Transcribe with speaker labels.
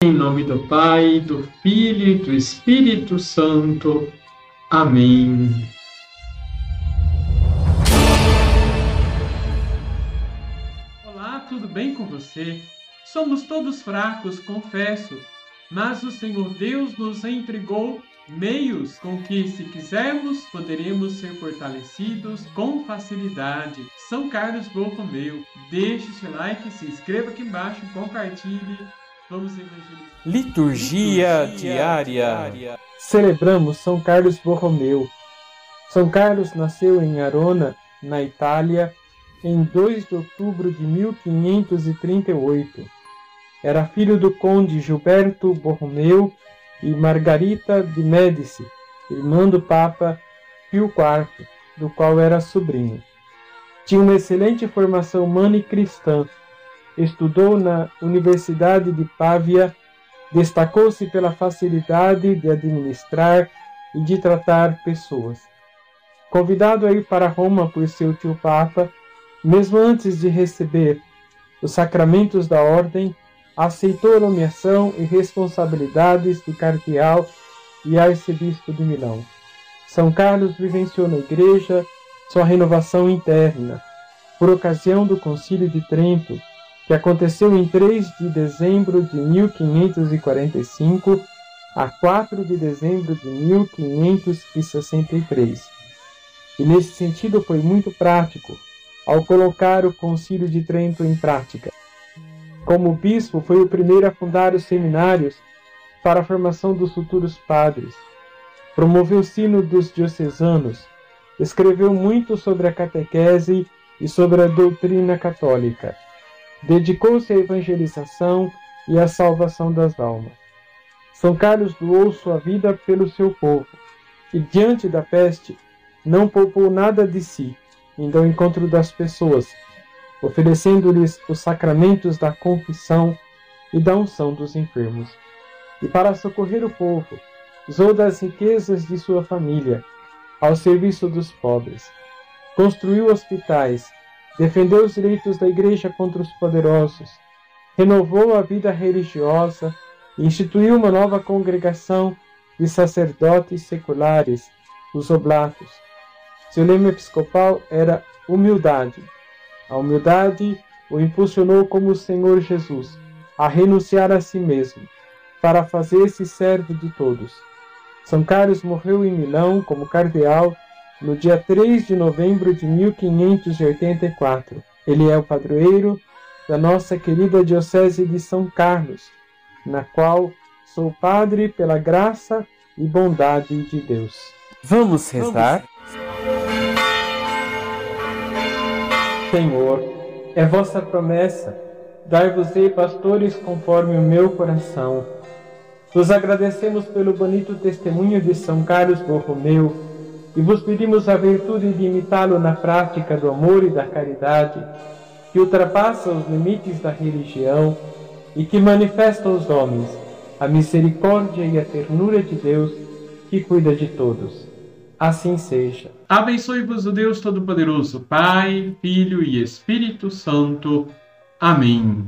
Speaker 1: Em nome do Pai, do Filho e do Espírito Santo. Amém. Olá, tudo bem com você? Somos todos fracos, confesso, mas o Senhor Deus nos entregou meios com que, se quisermos, poderemos ser fortalecidos com facilidade. São Carlos Borromeu. Deixe seu like, se inscreva aqui embaixo, compartilhe. Vamos evangelizar.
Speaker 2: Liturgia, Liturgia diária. diária.
Speaker 3: Celebramos São Carlos Borromeu. São Carlos nasceu em Arona, na Itália, em 2 de outubro de 1538. Era filho do conde Gilberto Borromeu e Margarita de Médici, irmã do Papa Pio IV, do qual era sobrinho. Tinha uma excelente formação humana e cristã. Estudou na Universidade de Pávia, destacou-se pela facilidade de administrar e de tratar pessoas. Convidado a ir para Roma por seu tio Papa, mesmo antes de receber os sacramentos da ordem, aceitou a nomeação e responsabilidades de cardeal e arcebispo de Milão. São Carlos vivenciou na igreja sua renovação interna, por ocasião do Concílio de Trento, que aconteceu em 3 de dezembro de 1545 a 4 de dezembro de 1563. E nesse sentido foi muito prático ao colocar o Concílio de Trento em prática. Como bispo, foi o primeiro a fundar os seminários para a formação dos futuros padres. Promoveu o sino dos diocesanos, escreveu muito sobre a catequese e sobre a doutrina católica. Dedicou-se à evangelização e à salvação das almas. São Carlos doou sua vida pelo seu povo e, diante da peste, não poupou nada de si, indo ao encontro das pessoas, oferecendo-lhes os sacramentos da confissão e da unção dos enfermos. E para socorrer o povo, usou das riquezas de sua família, ao serviço dos pobres. Construiu hospitais, defendeu os direitos da Igreja contra os poderosos, renovou a vida religiosa e instituiu uma nova congregação de sacerdotes seculares, os oblatos. Seu lema episcopal era humildade a humildade o impulsionou como o Senhor Jesus a renunciar a si mesmo, para fazer-se servo de todos. São Carlos morreu em Milão como cardeal no dia 3 de novembro de 1584. Ele é o padroeiro da nossa querida Diocese de São Carlos, na qual sou padre pela graça e bondade de Deus.
Speaker 2: Vamos rezar?
Speaker 3: Senhor, é vossa promessa, dar-vos-ei pastores conforme o meu coração. Vos agradecemos pelo bonito testemunho de São Carlos Borromeu e vos pedimos a virtude de imitá-lo na prática do amor e da caridade, que ultrapassa os limites da religião e que manifesta aos homens a misericórdia e a ternura de Deus que cuida de todos. Assim seja.
Speaker 1: Abençoe-vos o Deus Todo-Poderoso, Pai, Filho e Espírito Santo. Amém.